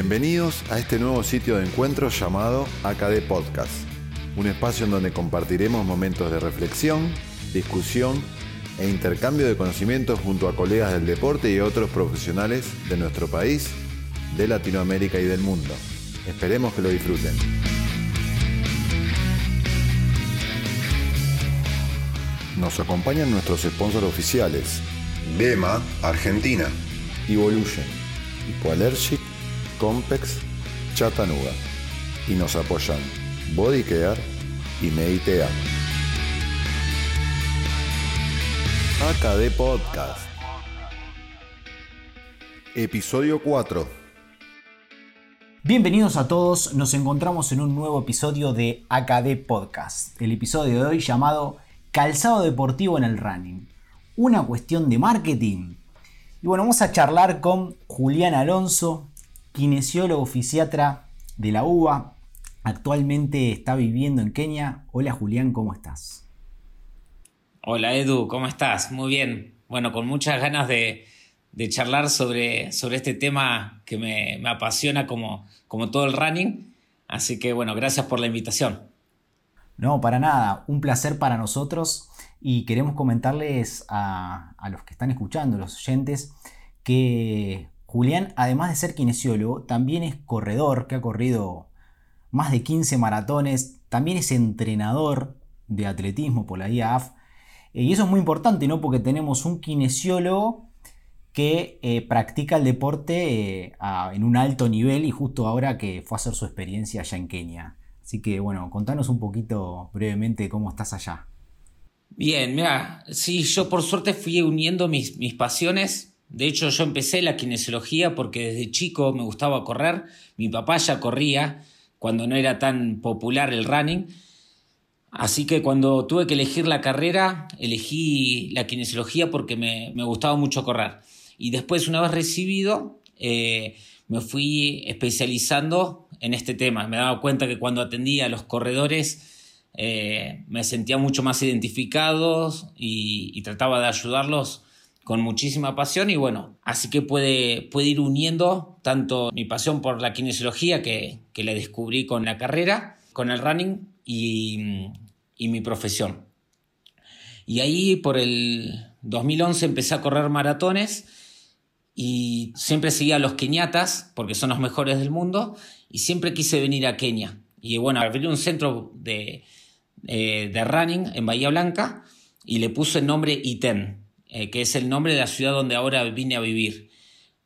Bienvenidos a este nuevo sitio de encuentro llamado AKD Podcast, un espacio en donde compartiremos momentos de reflexión, discusión e intercambio de conocimientos junto a colegas del deporte y otros profesionales de nuestro país, de Latinoamérica y del mundo. Esperemos que lo disfruten. Nos acompañan nuestros sponsors oficiales, Gema, Argentina. Evolution, Hipoallergic, Compex, Chattanooga. Y nos apoyan Body Care y Meditea. AKD Podcast. Episodio 4. Bienvenidos a todos, nos encontramos en un nuevo episodio de AKD Podcast. El episodio de hoy llamado Calzado Deportivo en el Running. Una cuestión de marketing. Y bueno, vamos a charlar con Julián Alonso, kinesiólogo fisiatra de la UBA. Actualmente está viviendo en Kenia. Hola Julián, ¿cómo estás? Hola Edu, ¿cómo estás? Muy bien. Bueno, con muchas ganas de, de charlar sobre, sobre este tema que me, me apasiona como, como todo el running. Así que bueno, gracias por la invitación. No, para nada. Un placer para nosotros y queremos comentarles a, a, los que están escuchando, los oyentes, que Julián, además de ser kinesiólogo, también es corredor, que ha corrido más de 15 maratones, también es entrenador de atletismo por la IAF. Y eso es muy importante, ¿no? Porque tenemos un kinesiólogo que eh, practica el deporte eh, en un alto nivel y justo ahora que fue a hacer su experiencia allá en Kenia. Así que bueno, contanos un poquito brevemente cómo estás allá. Bien, mira, sí, yo por suerte fui uniendo mis, mis pasiones. De hecho, yo empecé la kinesiología porque desde chico me gustaba correr. Mi papá ya corría cuando no era tan popular el running. Así que cuando tuve que elegir la carrera, elegí la kinesiología porque me, gustaba mucho correr. Y después, una vez recibido, eh, me fui especializando en este tema. Me daba cuenta que cuando atendía a los corredores eh, me sentía mucho más identificado y, trataba de ayudarlos con muchísima pasión y bueno, así que puede, puede ir uniendo tanto mi pasión por la kinesiología que, que la descubrí con la carrera, con el running y, y mi profesión. Y ahí por el 2011 empecé a correr maratones y siempre seguía los keniatas porque son los mejores del mundo y siempre quise venir a Kenia. Y bueno, abrí un centro de, eh, de running en Bahía Blanca y le puse el nombre Iten, eh, que es el nombre de la ciudad donde ahora vine a vivir.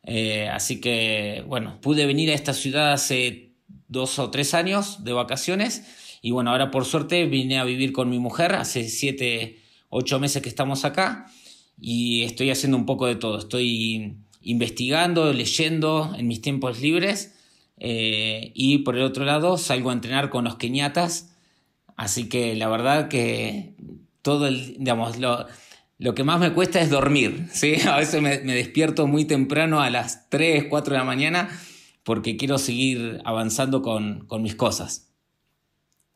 Eh, así que bueno, pude venir a esta ciudad hace dos o tres años de vacaciones y bueno, ahora por suerte vine a vivir con mi mujer, hace siete, ocho meses que estamos acá y estoy haciendo un poco de todo. Estoy investigando, leyendo en mis tiempos libres eh, y por el otro lado salgo a entrenar con los keniatas. Así que la verdad que todo el, digamos, lo, lo que más me cuesta es dormir. ¿sí? A veces me, me, despierto muy temprano a las 3, 4 de la mañana porque quiero seguir avanzando con, con mis cosas.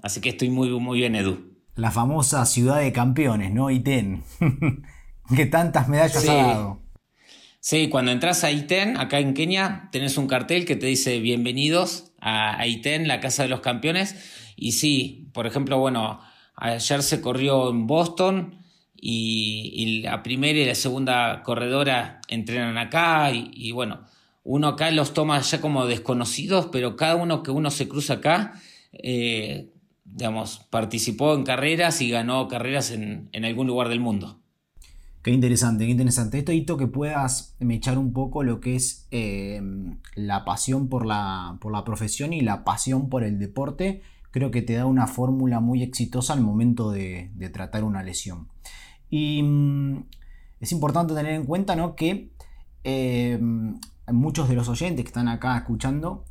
Así que estoy muy, muy bien, Edu. La famosa ciudad de campeones, ¿no? Iten. que tantas medallas sí. ha dado. Sí, cuando entras a ITEN, acá en Kenia, tenés un cartel que te dice bienvenidos a, a ITEN, la Casa de los Campeones. Y sí, por ejemplo, bueno, ayer se corrió en Boston y, la primera y la segunda corredora entrenan acá y, bueno, uno acá los toma ya como desconocidos, pero cada uno que uno se cruza acá, eh, digamos, participó en carreras y ganó carreras en, en algún lugar del mundo. Qué interesante, qué interesante. Esto hito que puedas echar un poco lo que es eh, la pasión por la, por la profesión y la pasión por el deporte, creo que te da una fórmula muy exitosa al momento de, de tratar una lesión. Y mm, es importante tener en cuenta ¿no? que eh, muchos de los oyentes que están acá escuchando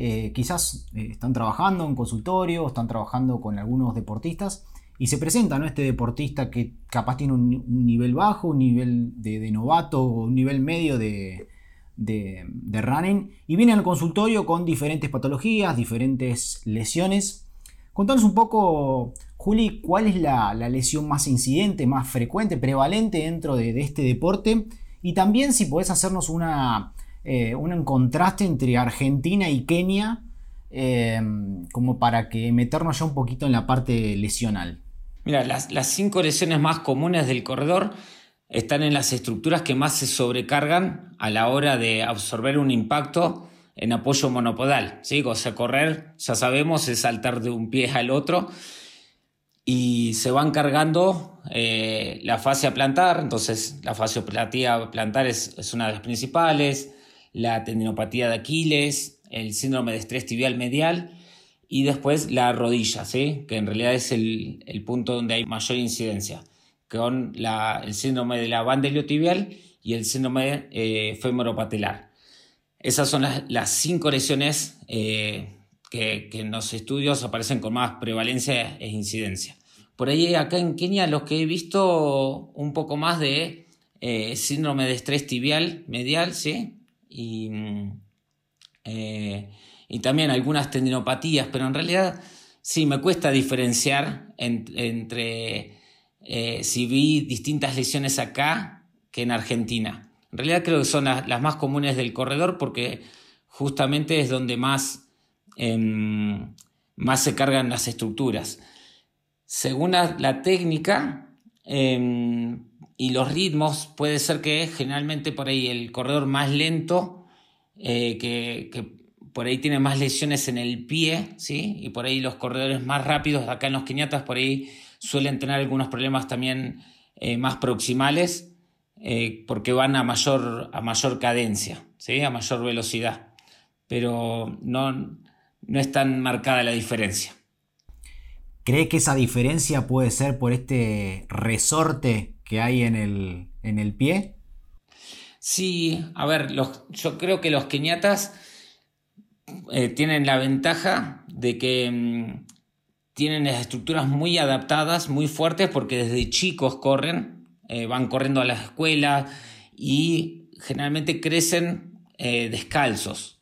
eh, quizás están trabajando en consultorio, están trabajando con algunos deportistas y se presenta ¿no? este deportista que capaz tiene un, nivel bajo, un nivel de, de, novato o un nivel medio de, de, de, running y viene al consultorio con diferentes patologías, diferentes lesiones. Contanos un poco, Juli, cuál es la, lesión más incidente, más frecuente, prevalente dentro de, este deporte y también si podés hacernos una eh, un contraste entre Argentina y Kenia, eh, como para que meternos ya un poquito en la parte lesional. Mira, las, las cinco lesiones más comunes del corredor están en las estructuras que más se sobrecargan a la hora de absorber un impacto en apoyo monopodal. ¿sí? O sea, correr, ya sabemos, es saltar de un pie al otro y se van cargando eh, la fascia plantar, entonces la fasciopatía plantar es, es, una de las principales, la tendinopatía de Aquiles, el síndrome de estrés tibial medial y después la rodilla, que en realidad es el, el punto donde hay mayor incidencia, con el síndrome de la banda iliotibial y el síndrome eh. Esas son las, las cinco lesiones eh, que, que, en los estudios aparecen con más prevalencia e incidencia. Por ahí acá en Kenia los que he visto un poco más de eh, síndrome de estrés tibial medial, ¿sí? Y, eh, y, también algunas tendinopatías, pero en realidad sí, me cuesta diferenciar en, entre eh, si vi distintas lesiones acá que en Argentina. En realidad creo que son las, las más comunes del corredor porque justamente es donde más, eh, más se cargan las estructuras. Según la, técnica eh, y los ritmos, puede ser que generalmente por ahí el corredor más lento, eh, que, que, por ahí tiene más lesiones en el pie, ¿sí? y por ahí los corredores más rápidos, acá en los queñatas, por ahí suelen tener algunos problemas también eh, más proximales, eh, porque van a mayor, a mayor cadencia, ¿sí? a mayor velocidad. Pero no, no es tan marcada la diferencia. ¿Cree que esa diferencia puede ser por este resorte que hay en el, en el pie? Sí, a ver, yo creo que los queñatas eh, tienen la ventaja de que mmm, tienen las estructuras muy adaptadas, muy fuertes, porque desde chicos corren, eh, van corriendo a la escuela y generalmente crecen eh, descalzos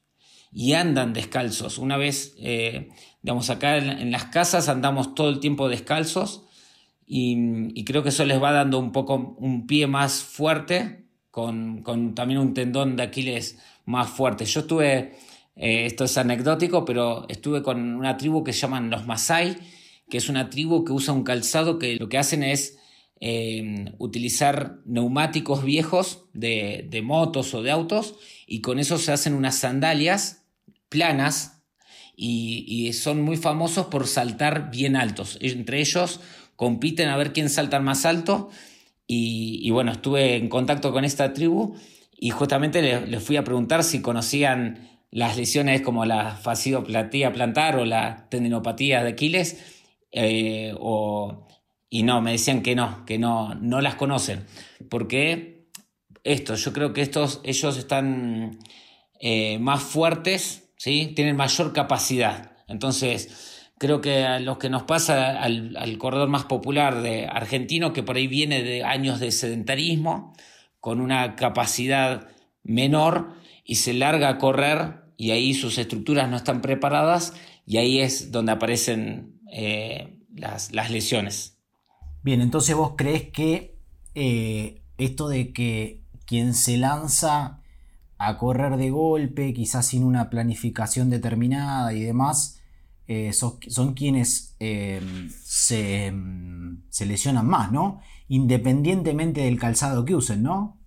y andan descalzos. Una vez, eh, digamos, acá en, las casas andamos todo el tiempo descalzos y, creo que eso les va dando un poco un pie más fuerte, con, con también un tendón de Aquiles más fuerte. Yo estuve, eh, esto es anecdótico, pero estuve con una tribu que llaman los Masai, que es una tribu que usa un calzado que lo que hacen es eh, utilizar neumáticos viejos de, de, motos o de autos y con eso se hacen unas sandalias planas y, son muy famosos por saltar bien altos. Entre ellos compiten a ver quién salta más alto y, bueno, estuve en contacto con esta tribu y justamente les le fui a preguntar si conocían las lesiones como la fasciopatía plantar o la tendinopatía de Aquiles eh, o y no, me decían que no, que no, no las conocen. Porque esto, yo creo que estos, ellos están eh, más fuertes, ¿sí? tienen mayor capacidad. Entonces, creo que a lo que nos pasa al, al, corredor más popular de argentino, que por ahí viene de años de sedentarismo, con una capacidad menor y se larga a correr y ahí sus estructuras no están preparadas y ahí es donde aparecen eh, las, las lesiones. Bien, entonces vos crees que eh, esto de que quien se lanza a correr de golpe, quizás sin una planificación determinada y demás, eh, son, quienes eh, se, se, lesionan más, ¿no? Independientemente del calzado que usen, ¿no?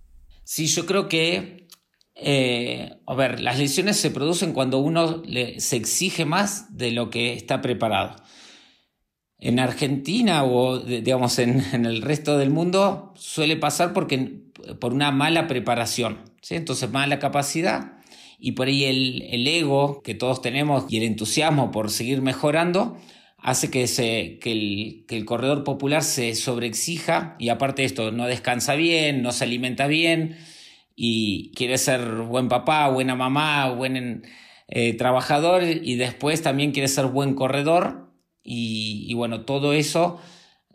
Sí, yo creo que, eh, a ver, las lesiones se producen cuando uno le, se exige más de lo que está preparado. En Argentina o digamos en, en, el resto del mundo suele pasar porque, por una mala preparación, ¿sí? entonces mala capacidad y por ahí el, el, ego que todos tenemos y el entusiasmo por seguir mejorando hace que, se, que, el, que el corredor popular se sobreexija y aparte de esto no descansa bien, no se alimenta bien y quiere ser buen papá, buena mamá, buen eh, trabajador y después también quiere ser buen corredor y, y, bueno, todo eso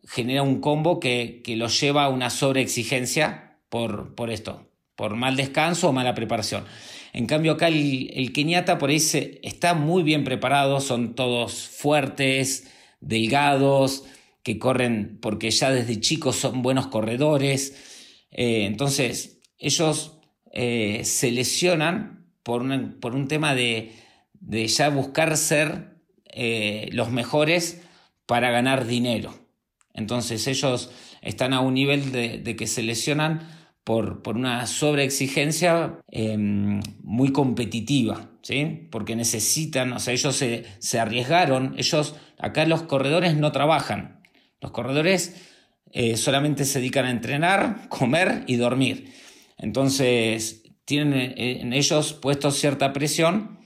genera un combo que, que lo lleva a una sobreexigencia por, por esto, por mal descanso o mala preparación. En cambio acá el, el keniata por ahí está muy bien preparado, son todos fuertes, delgados, que corren porque ya desde chicos son buenos corredores. Eh, entonces ellos eh, se lesionan por un, por un tema de, ya buscar ser eh, los mejores para ganar dinero. Entonces ellos están a un nivel de, que se lesionan por, por una sobreexigencia em, muy competitiva, ¿sí? porque necesitan, o sea, ellos se, se, arriesgaron, ellos, acá los corredores no trabajan, los corredores eh, solamente se dedican a entrenar, comer y dormir. Entonces, tienen eh, en ellos puesto cierta presión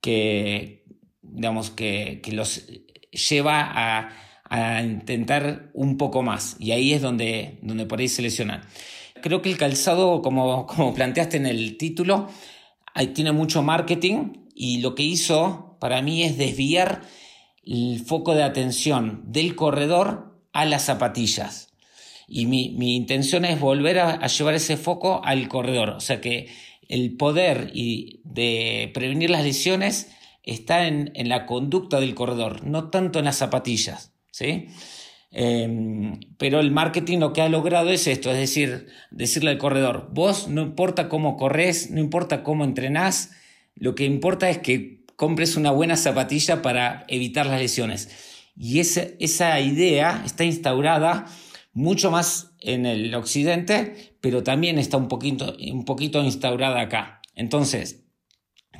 que, digamos, que, que los lleva a, a intentar un poco más y ahí es donde, donde por ahí se lesionan. Creo que el calzado, como, como planteaste en el título, tiene mucho marketing y lo que hizo para mí es desviar el foco de atención del corredor a las zapatillas. Y mi, mi intención es volver a, a, llevar ese foco al corredor. O sea que el poder y de prevenir las lesiones está en, en la conducta del corredor, no tanto en las zapatillas. ¿sí? Em, pero el marketing lo que ha logrado es esto, es decir, decirle al corredor, vos no importa cómo corres, no importa cómo entrenás, lo que importa es que compres una buena zapatilla para evitar las lesiones. Y esa, esa idea está instaurada mucho más en el occidente, pero también está un poquito, un poquito instaurada acá. Entonces,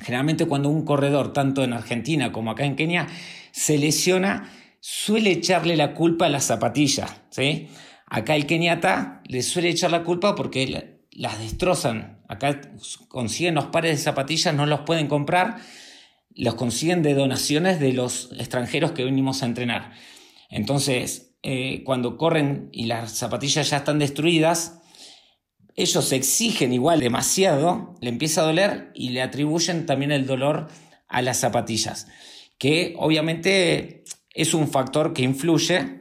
generalmente cuando un corredor, tanto en Argentina como acá en Kenia, se lesiona, suele echarle la culpa a las zapatillas, ¿sí? Acá el keniata le suele echar la culpa porque las destrozan. Acá consiguen los pares de zapatillas, no los pueden comprar, los consiguen de donaciones de los extranjeros que venimos a entrenar. Entonces, eh, cuando corren y las zapatillas ya están destruidas, ellos exigen igual demasiado, le empieza a doler y le atribuyen también el dolor a las zapatillas, que obviamente es un factor que influye,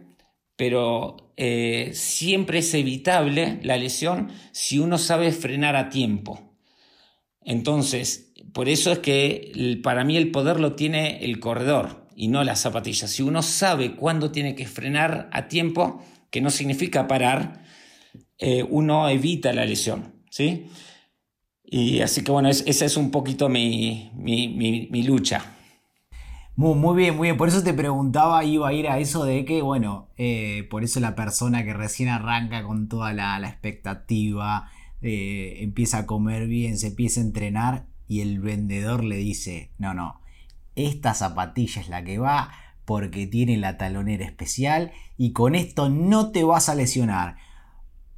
pero eh, siempre es evitable la lesión si uno sabe frenar a tiempo. Entonces, por eso es que para mí el poder lo tiene el corredor y no las zapatillas. Si uno sabe cuándo tiene que frenar a tiempo, que no significa parar, eh, uno evita la lesión. ¿sí? Y así que bueno, esa es un poquito mi, mi lucha. Muy, bien, muy bien. Por eso te preguntaba, iba a ir a eso de que, bueno, eh, por eso la persona que recién arranca con toda la, expectativa, eh, empieza a comer bien, se empieza a entrenar y el vendedor le dice, no, no, esta zapatilla es la que va porque tiene la talonera especial y con esto no te vas a lesionar.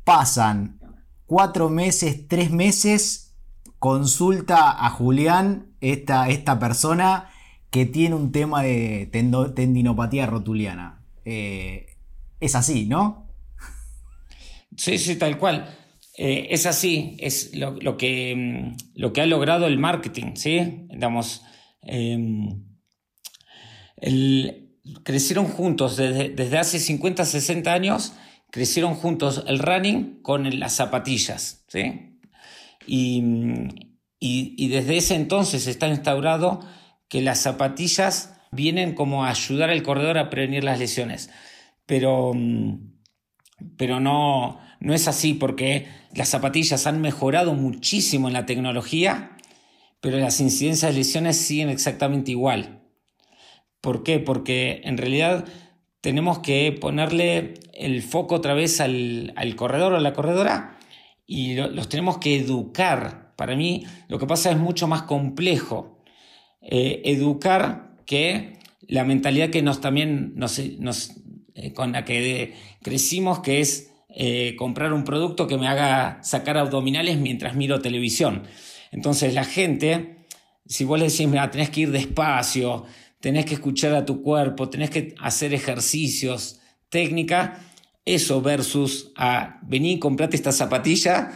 Pasan cuatro meses, tres meses, consulta a Julián, esta, esta persona que tiene un tema de tendinopatía rotuliana. Eh, es así, ¿no? Sí, sí, tal cual. Eh, es así, es lo, que, mm, lo que ha logrado el marketing, ¿sí? Em, crecieron juntos desde, hace 50, 60 años, crecieron juntos el running con las zapatillas, ¿sí? Y, mm, y, y desde ese entonces está instaurado que las zapatillas vienen como a ayudar al corredor a prevenir las lesiones. Pero, mm, pero no, no es así porque las zapatillas han mejorado muchísimo en la tecnología, pero las incidencias de lesiones siguen exactamente igual. ¿Por qué? Porque en realidad tenemos que ponerle el foco otra vez al, corredor o a la corredora y los tenemos que educar. Para mí lo que pasa es mucho más complejo eh, educar que la mentalidad que nos también nos, eh, con la que crecimos, que es eh, comprar un producto que me haga sacar abdominales mientras miro televisión. Entonces la gente, si vos le decís, mira, tenés que ir despacio, tenés que escuchar a tu cuerpo, tenés que hacer ejercicios, técnica, eso versus a venir y comprarte esta zapatilla,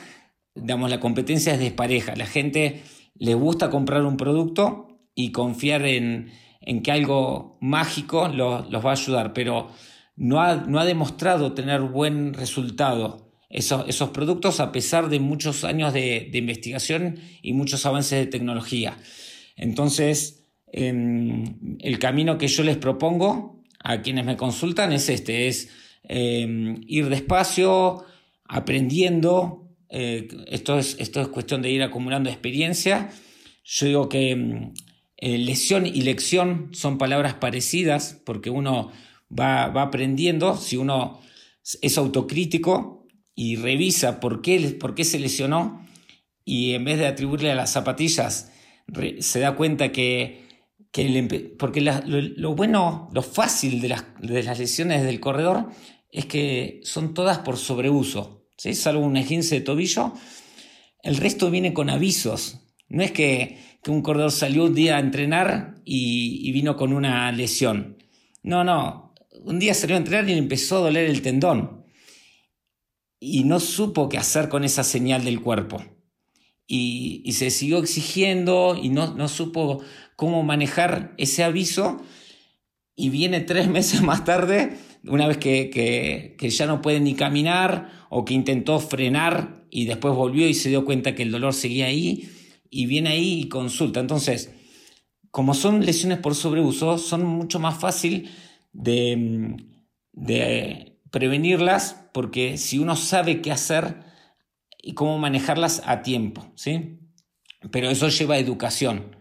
digamos, la competencia es despareja. La gente le gusta comprar un producto y confiar en, que algo mágico los, va a ayudar, pero no ha, no ha demostrado tener buen resultado esos, esos, productos a pesar de muchos años de, investigación y muchos avances de tecnología. Entonces, em, el camino que yo les propongo a quienes me consultan es este, es em, ir despacio, aprendiendo, eh, esto, es, esto es cuestión de ir acumulando experiencia. Yo digo que mm, eh, lesión y lección son palabras parecidas porque uno va, va, aprendiendo, si uno es autocrítico y revisa por qué, por qué se lesionó y en vez de atribuirle a las zapatillas, se da cuenta que, que porque lo, bueno, lo fácil de las, de las lesiones del corredor es que son todas por sobreuso, ¿sí? salvo un esguince de tobillo, el resto viene con avisos. No es que, un corredor salió un día a entrenar y, vino con una lesión. No, no. Un día salió a entrenar y le empezó a doler el tendón. Y no supo qué hacer con esa señal del cuerpo. Y, se siguió exigiendo y no, no supo cómo manejar ese aviso. Y viene tres meses más tarde una vez que, ya no puede ni caminar o que intentó frenar y después volvió y se dio cuenta que el dolor seguía ahí y viene ahí y consulta. Entonces, como son lesiones por sobreuso, son mucho más fácil de, de prevenirlas porque si uno sabe qué hacer y cómo manejarlas a tiempo, ¿sí? Pero eso lleva educación.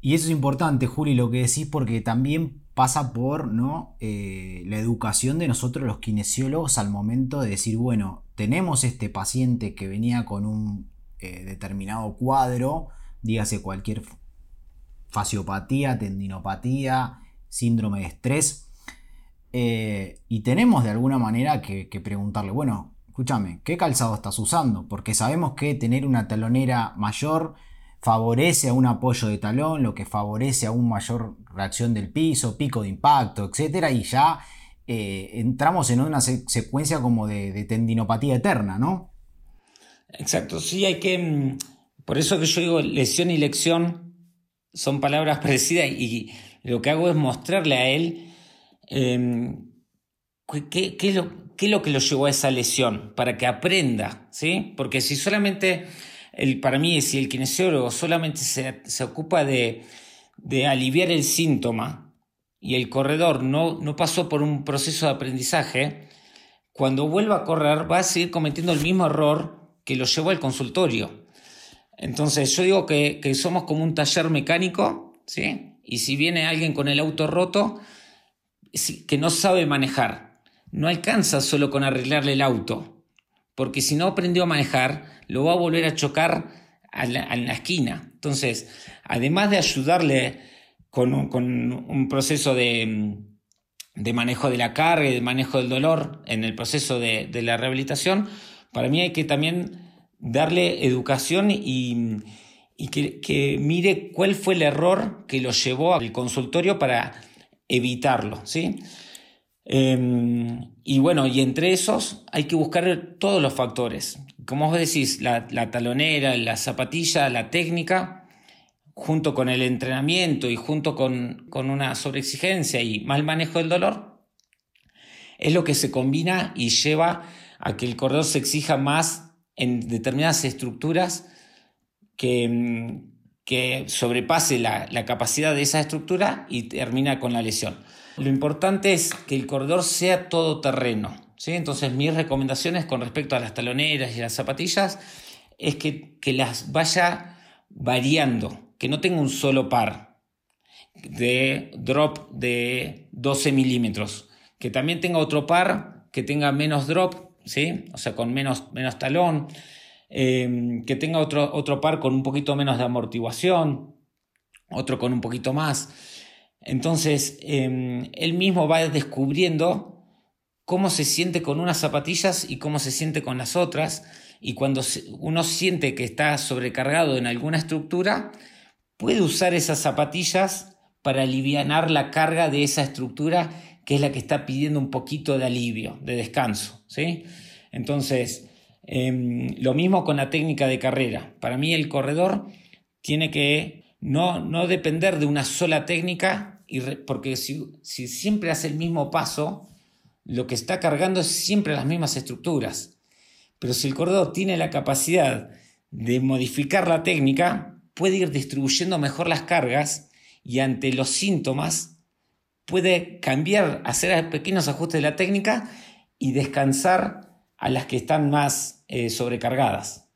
Y eso es importante, Juli, lo que decís, porque también pasa por ¿no? Eh, la educación de nosotros los kinesiólogos al momento de decir, bueno, tenemos este paciente que venía con un eh, determinado cuadro, dígase cualquier fasciopatía, tendinopatía, síndrome de estrés, eh, y tenemos de alguna manera que, que preguntarle, bueno, escúchame, ¿qué calzado estás usando? Porque sabemos que tener una talonera mayor favorece a un apoyo de talón, lo que favorece a una mayor reacción del piso, pico de impacto, etc. Y ya eh, entramos en una secuencia como de, tendinopatía eterna, ¿no? Exacto, sí hay que... Mm, por eso que yo digo lesión y lección son palabras parecidas y lo que hago es mostrarle a él em, qué, es lo, qué es lo que lo llevó a esa lesión, para que aprenda, ¿sí? Porque si solamente el, para mí, si el kinesiólogo solamente se, ocupa de, aliviar el síntoma y el corredor no, no pasó por un proceso de aprendizaje, cuando vuelva a correr va a seguir cometiendo el mismo error que lo llevó al consultorio. Entonces yo digo que, que, somos como un taller mecánico, ¿sí? Y si viene alguien con el auto roto, que no sabe manejar, no alcanza solo con arreglarle el auto, porque si no aprendió a manejar, lo va a volver a chocar en la, esquina. Entonces, además de ayudarle con un, proceso de, manejo de la carga y de manejo del dolor en el proceso de, la rehabilitación, para mí hay que también darle educación y, que, mire cuál fue el error que lo llevó al consultorio para evitarlo. ¿sí? Em, y bueno, y entre esos hay que buscar todos los factores. Como vos decís, la, talonera, la zapatilla, la técnica, junto con el entrenamiento y junto con, con una sobreexigencia y mal manejo del dolor, es lo que se combina y lleva a que el corredor se exija más en determinadas estructuras que, que sobrepase la, la capacidad de esa estructura y termina con la lesión. Lo importante es que el corredor sea todoterreno. ¿sí? Entonces, mis recomendaciones con respecto a las taloneras y las zapatillas es que, las vaya variando, que no tenga un solo par de drop de 12 milímetros, que también tenga otro par que tenga menos drop, ¿sí? o sea, con menos, menos talón, eh, que tenga otro, otro par con un poquito menos de amortiguación, otro con un poquito más. Entonces, em, él mismo va descubriendo cómo se siente con unas zapatillas y cómo se siente con las otras. Y cuando uno siente que está sobrecargado en alguna estructura, puede usar esas zapatillas para aliviar la carga de esa estructura que es la que está pidiendo un poquito de alivio, de descanso. ¿sí? Entonces, em, lo mismo con la técnica de carrera. Para mí el corredor tiene que no, no depender de una sola técnica porque si, siempre hace el mismo paso, lo que está cargando es siempre las mismas estructuras. Pero si el corredor tiene la capacidad de modificar la técnica, puede ir distribuyendo mejor las cargas y ante los síntomas puede cambiar, hacer pequeños ajustes de la técnica y descansar a las que están más eh, sobrecargadas.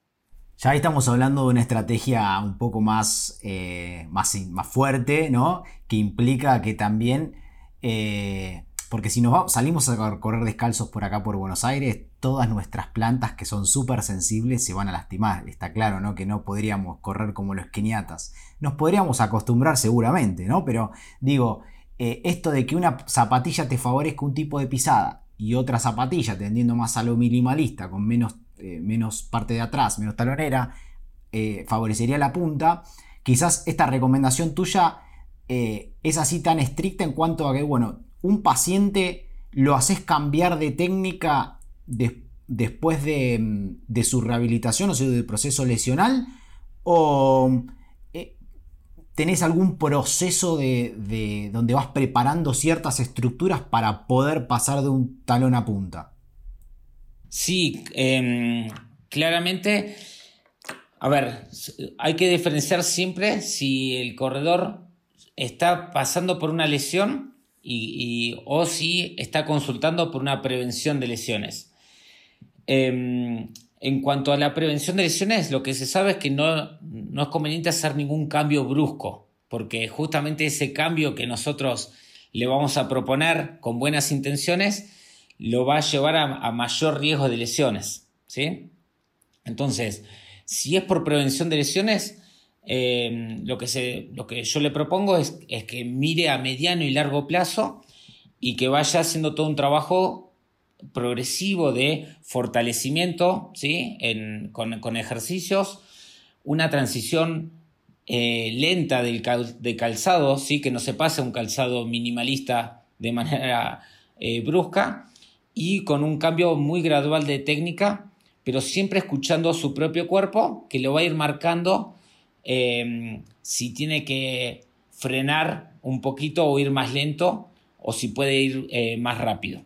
Ya ahí estamos hablando de una estrategia un poco más, eh, más, más, fuerte, ¿no? Que implica que también, eh, porque si nos salimos a correr descalzos por acá por Buenos Aires, todas nuestras plantas que son súper sensibles se van a lastimar. Está claro, ¿no? Que no podríamos correr como los keniatas. Nos podríamos acostumbrar seguramente, ¿no? Pero digo, esto de que una zapatilla te favorezca un tipo de pisada y otra zapatilla tendiendo más a lo minimalista, con menos, eh, menos parte de atrás, menos talonera, eh, favorecería la punta. Quizás esta recomendación tuya eh, es así tan estricta en cuanto a que, bueno, un paciente lo haces cambiar de técnica después de, de, su rehabilitación, o sea, del proceso lesional, o ¿Tenés algún proceso de, donde vas preparando ciertas estructuras para poder pasar de un talón a punta? Sí, em, claramente, a ver, hay que diferenciar siempre si el corredor está pasando por una lesión y, o si está consultando por una prevención de lesiones. Em, en cuanto a la prevención de lesiones, lo que se sabe es que no, no es conveniente hacer ningún cambio brusco, porque justamente ese cambio que nosotros le vamos a proponer con buenas intenciones lo va a llevar a, mayor riesgo de lesiones. ¿sí? Entonces, si es por prevención de lesiones, eh, lo, que se, lo que yo le propongo es, es que mire a mediano y largo plazo y que vaya haciendo todo un trabajo progresivo de fortalecimiento ¿sí? con, ejercicios, una transición eh, lenta del de calzado, ¿sí? que no se pase un calzado minimalista de manera eh, brusca y con un cambio muy gradual de técnica, pero siempre escuchando su propio cuerpo que lo va a ir marcando eh, si tiene que frenar un poquito o ir más lento o si puede ir más rápido.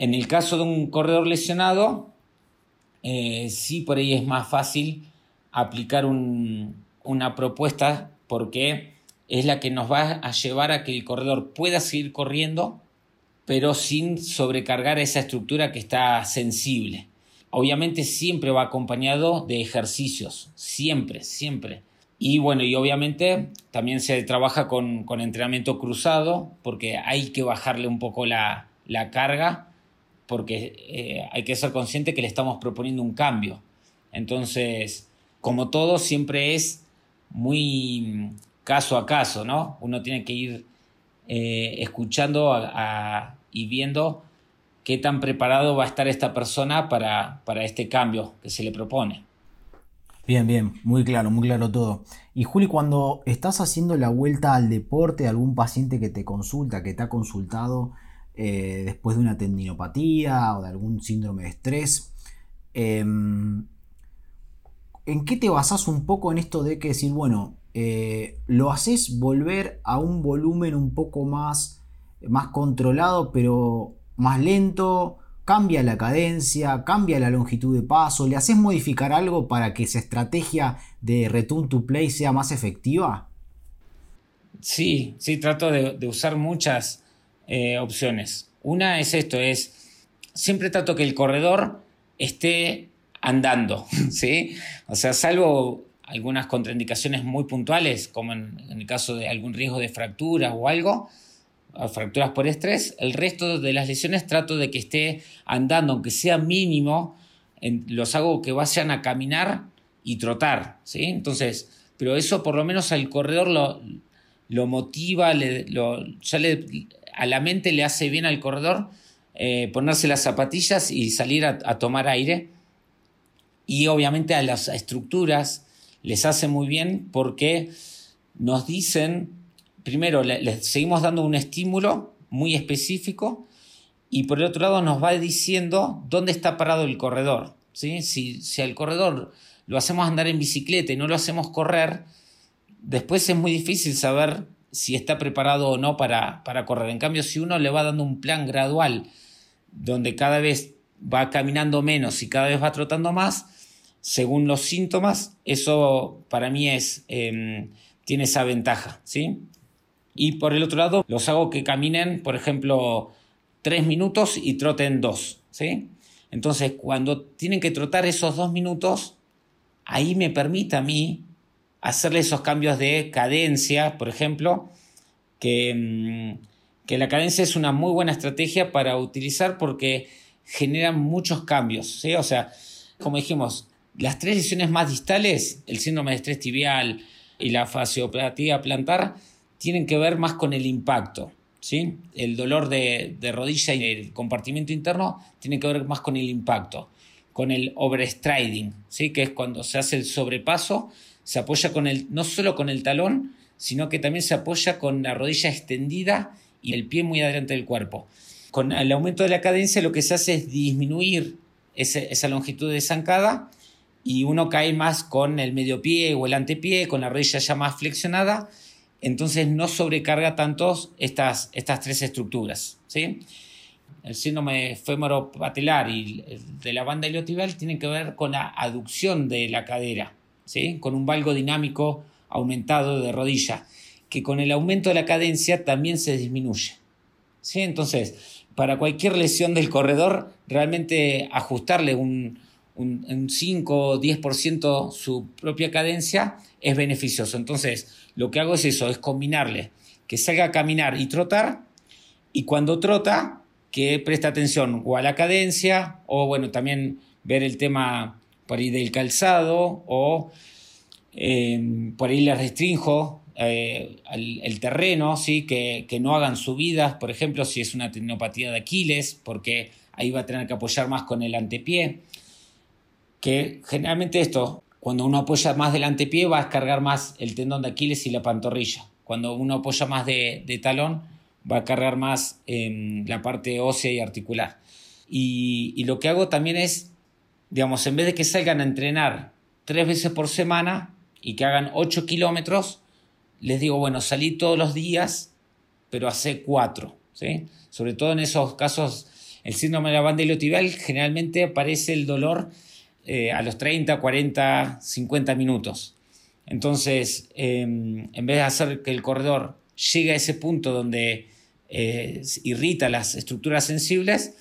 En el caso de un corredor lesionado, eh, sí por ahí es más fácil aplicar una propuesta porque es la que nos va a llevar a que el corredor pueda seguir corriendo, pero sin sobrecargar esa estructura que está sensible. Obviamente siempre va acompañado de ejercicios, siempre, siempre. Y bueno, y obviamente también se trabaja con, entrenamiento cruzado porque hay que bajarle un poco la, la carga porque eh, hay que ser consciente que le estamos proponiendo un cambio. Entonces, como todo, siempre es muy caso a caso, ¿no? Uno tiene que ir eh, escuchando y viendo qué tan preparado va a estar esta persona para, para este cambio que se le propone. Bien, bien, muy claro, muy claro todo. Y Juli, cuando estás haciendo la vuelta al deporte, algún paciente que te consulta, que te ha consultado, eh, después de una tendinopatía o de algún síndrome de estrés. Em, ¿En qué te basas un poco en esto de que decir, bueno, eh, lo haces volver a un volumen un poco más, más controlado, pero más lento? cambia la cadencia, cambia la longitud de paso, le haces modificar algo para que esa estrategia de return to play sea más efectiva? Sí, sí, trato de usar muchas, eh, opciones. Una es esto, es siempre trato que el corredor esté andando, ¿sí? O sea, salvo algunas contraindicaciones muy puntuales, como en, el caso de algún riesgo de fractura o algo, fracturas por estrés, el resto de las lesiones trato de que esté andando, aunque sea mínimo, los hago que vayan a caminar y trotar, ¿sí? Entonces, pero eso por lo menos al corredor lo, lo motiva, ya le, a la mente le hace bien al corredor eh, ponerse las zapatillas y salir a, tomar aire. Y obviamente a las estructuras les hace muy bien porque nos dicen, primero, les seguimos dando un estímulo muy específico y por el otro lado nos va diciendo dónde está parado el corredor. ¿sí? Si, si al corredor lo hacemos andar en bicicleta y no lo hacemos correr, después es muy difícil saber si está preparado o no para, para correr. En cambio, si uno le va dando un plan gradual donde cada vez va caminando menos y cada vez va trotando más, según los síntomas, eso para mí es, em, tiene esa ventaja, ¿sí? Y por el otro lado, los hago que caminen, por ejemplo, tres minutos y troten dos, ¿sí? Entonces, cuando tienen que trotar esos dos minutos, ahí me permite a mí hacerle esos cambios de cadencia, por ejemplo, que, mm, que la cadencia es una muy buena estrategia para utilizar porque genera muchos cambios. ¿sí? O sea, como dijimos, las tres lesiones más distales, el síndrome de estrés tibial y la fasciopatía plantar, tienen que ver más con el impacto. ¿sí? El dolor de, rodilla y el compartimiento interno tiene que ver más con el impacto, con el overstriding, ¿sí? que es cuando se hace el sobrepaso, se apoya con el, no solo con el talón, sino que también se apoya con la rodilla extendida y el pie muy adelante del cuerpo. Con el aumento de la cadencia lo que se hace es disminuir esa longitud de zancada y uno cae más con el medio pie o el antepié, con la rodilla ya más flexionada entonces no sobrecarga tanto estas, estas tres estructuras. ¿sí? El síndrome femoropatelar y de la banda iliotibial tienen que ver con la aducción de la cadera, ¿sí? con un valgo dinámico aumentado de rodilla, que con el aumento de la cadencia también se disminuye. ¿sí? Entonces, para cualquier lesión del corredor, realmente ajustarle un, un, un 5 o 10% su propia cadencia es beneficioso. Entonces, lo que hago es eso, es combinarle que salga a caminar y trotar, y cuando trota, que preste atención o a la cadencia, o bueno, también ver el tema por ahí del calzado, o em, por ahí le restrinjo eh, el, terreno, ¿sí? Que, que, no hagan subidas, por ejemplo, si es una tendinopatía de Aquiles, porque ahí va a tener que apoyar más con el antepié. Que generalmente esto cuando uno apoya más del antepié va a cargar más el tendón de Aquiles y la pantorrilla. Cuando uno apoya más de, talón va a cargar más en la parte ósea y articular. Y, lo que hago también es, digamos, en vez de que salgan a entrenar tres veces por semana y que hagan 8 kilómetros, les digo, bueno, salí todos los días, pero hace cuatro. ¿sí? Sobre todo en esos casos, el síndrome de la banda iliotibial, generalmente aparece el dolor eh, a los 30, 40, 50 minutos. Entonces, em, en vez de hacer que el corredor llegue a ese punto donde eh, irrita las estructuras sensibles,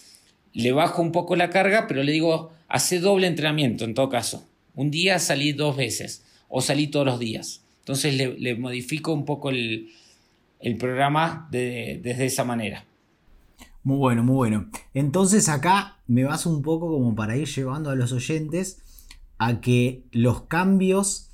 le bajo un poco la carga, pero le digo, hace doble entrenamiento en todo caso. Un día salí dos veces o salí todos los días. Entonces le, modifico un poco el, programa desde esa manera. Muy bueno, muy bueno. Entonces acá me vas un poco como para ir llevando a los oyentes a que los cambios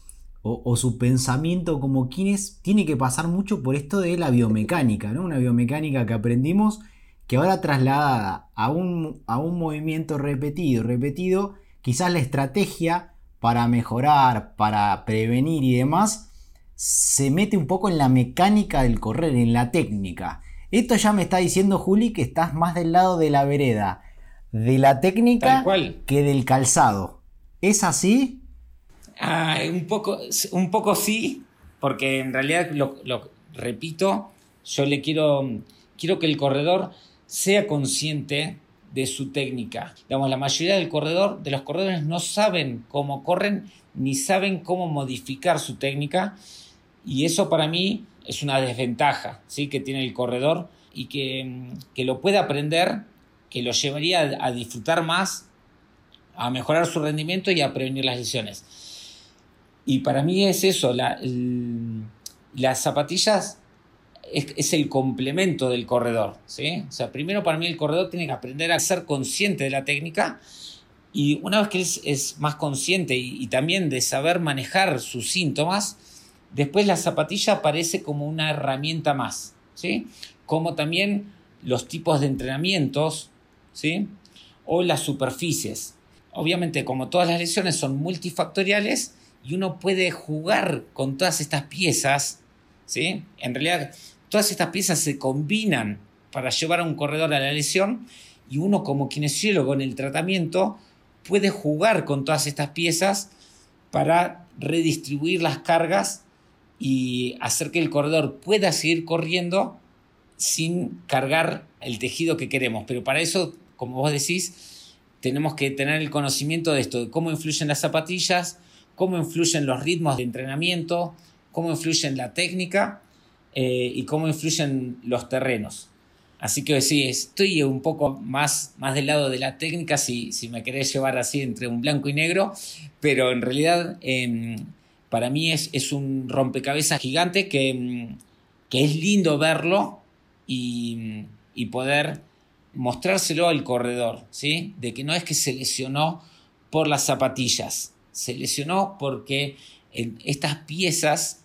o, su pensamiento como quienes tiene que pasar mucho por esto de la biomecánica, ¿no? Una biomecánica que aprendimos que ahora trasladada a un, a un movimiento repetido, repetido, quizás la estrategia para mejorar, para prevenir y demás, se mete un poco en la mecánica del correr, en la técnica. Esto ya me está diciendo Juli que estás más del lado de la vereda, de la técnica que del calzado. ¿Es así? Ah, un, poco, un poco sí, porque en realidad lo, repito, yo le quiero, quiero que el corredor sea consciente de su técnica. Digamos, la mayoría del corredor, de los corredores no saben cómo corren ni saben cómo modificar su técnica y eso para mí es una desventaja ¿sí? que tiene el corredor y que, lo puede aprender, que lo llevaría a, disfrutar más, a mejorar su rendimiento y a prevenir las lesiones. Y para mí es eso, las zapatillas es, el complemento del corredor. ¿sí? O sea, primero para mí el corredor tiene que aprender a ser consciente de la técnica y una vez que es, es más consciente y, y, también de saber manejar sus síntomas, Después la zapatilla aparece como una herramienta más, ¿sí? Como también los tipos de entrenamientos, ¿sí? O las superficies. Obviamente, como todas las lesiones son multifactoriales y uno puede jugar con todas estas piezas, ¿sí? En realidad, todas estas piezas se combinan para llevar a un corredor a la lesión y uno como kinesiólogo en el tratamiento puede jugar con todas estas piezas para redistribuir las cargas y hacer que el corredor pueda seguir corriendo sin cargar el tejido que queremos. Pero para eso, como vos decís, tenemos que tener el conocimiento de esto, de cómo influyen las zapatillas, cómo influyen los ritmos de entrenamiento, cómo influyen la técnica eh, y cómo influyen los terrenos. Así que sí, estoy un poco más, más del lado de la técnica, si, si me querés llevar así entre un blanco y negro, pero en realidad em, para mí es, es, un rompecabezas gigante que, em, que es lindo verlo y, y, poder mostrárselo al corredor, ¿sí? De que no es que se lesionó por las zapatillas, se lesionó porque estas piezas,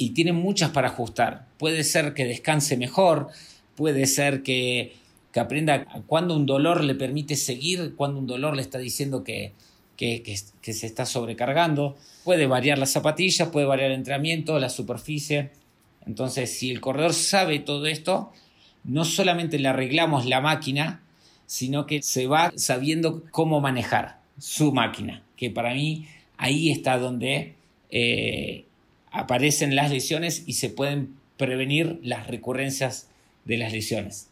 y tienen muchas para ajustar, puede ser que descanse mejor, puede ser que, que aprenda cuando un dolor le permite seguir, cuando un dolor le está diciendo que, que, que, se está sobrecargando. Puede variar las zapatillas, puede variar el entrenamiento, la superficie. Entonces, si el corredor sabe todo esto, no solamente le arreglamos la máquina, sino que se va sabiendo cómo manejar su máquina, que para mí ahí está donde eh, aparecen las lesiones y se pueden prevenir las recurrencias de las lesiones.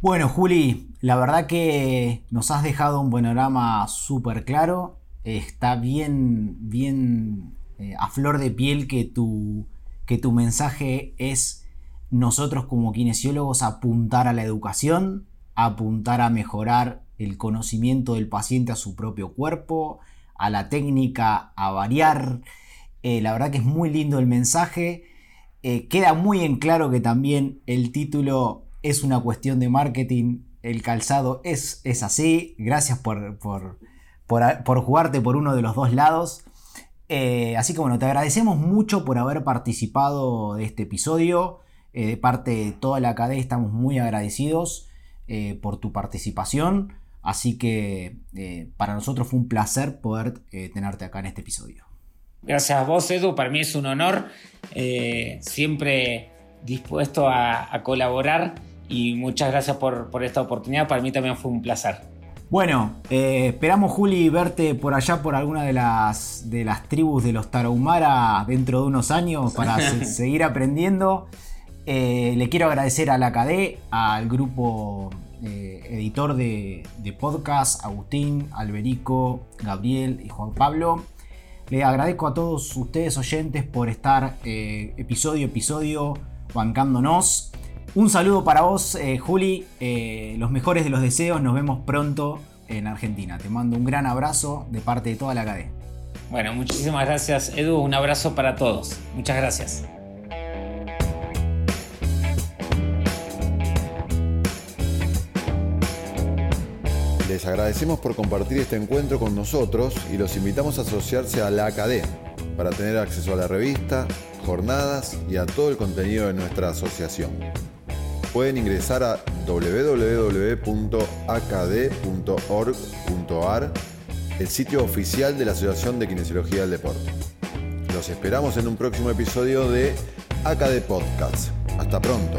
Bueno, Juli, la verdad que nos has dejado un panorama súper claro. Está bien, bien eh, a flor de piel que tu, que tu mensaje es nosotros como kinesiólogos apuntar a la educación, apuntar a mejorar el conocimiento del paciente a su propio cuerpo, a la técnica, a variar. Eh, la verdad que es muy lindo el mensaje. Eh, queda muy en claro que también el título es una cuestión de marketing. El calzado es, es así. Gracias por, por, jugarte por uno de los dos lados. Eh, así que bueno, te agradecemos mucho por haber participado de este episodio. de parte de toda la cadena estamos muy agradecidos por tu participación. Así que para nosotros fue un placer poder tenerte acá en este episodio. Gracias a vos, Edu. Para mí es un honor. Eh, siempre dispuesto a, colaborar y muchas gracias por, esta oportunidad. Para mí también fue un placer. Bueno, esperamos, Juli, verte por allá por alguna de las, de las tribus de los Tarahumara dentro de unos años para seguir aprendiendo. le quiero agradecer a la CADE, al grupo eh, editor de, podcast, Agustín, Alberico, Gabriel y Juan Pablo. Le agradezco a todos ustedes oyentes por estar eh, episodio a episodio bancándonos. Un saludo para vos, eh, Juli. los mejores de los deseos. Nos vemos pronto en Argentina. Te mando un gran abrazo de parte de toda la cadena. Bueno, muchísimas gracias, Edu. Un abrazo para todos. Muchas gracias. Les agradecemos por compartir este encuentro con nosotros y los invitamos a asociarse a la ACAD para tener acceso a la revista, jornadas y a todo el contenido de nuestra asociación. Pueden ingresar a www.acad.org.ar, el sitio oficial de la Asociación de Kinesiología del Deporte. Los esperamos en un próximo episodio de ACAD Podcast. Hasta pronto.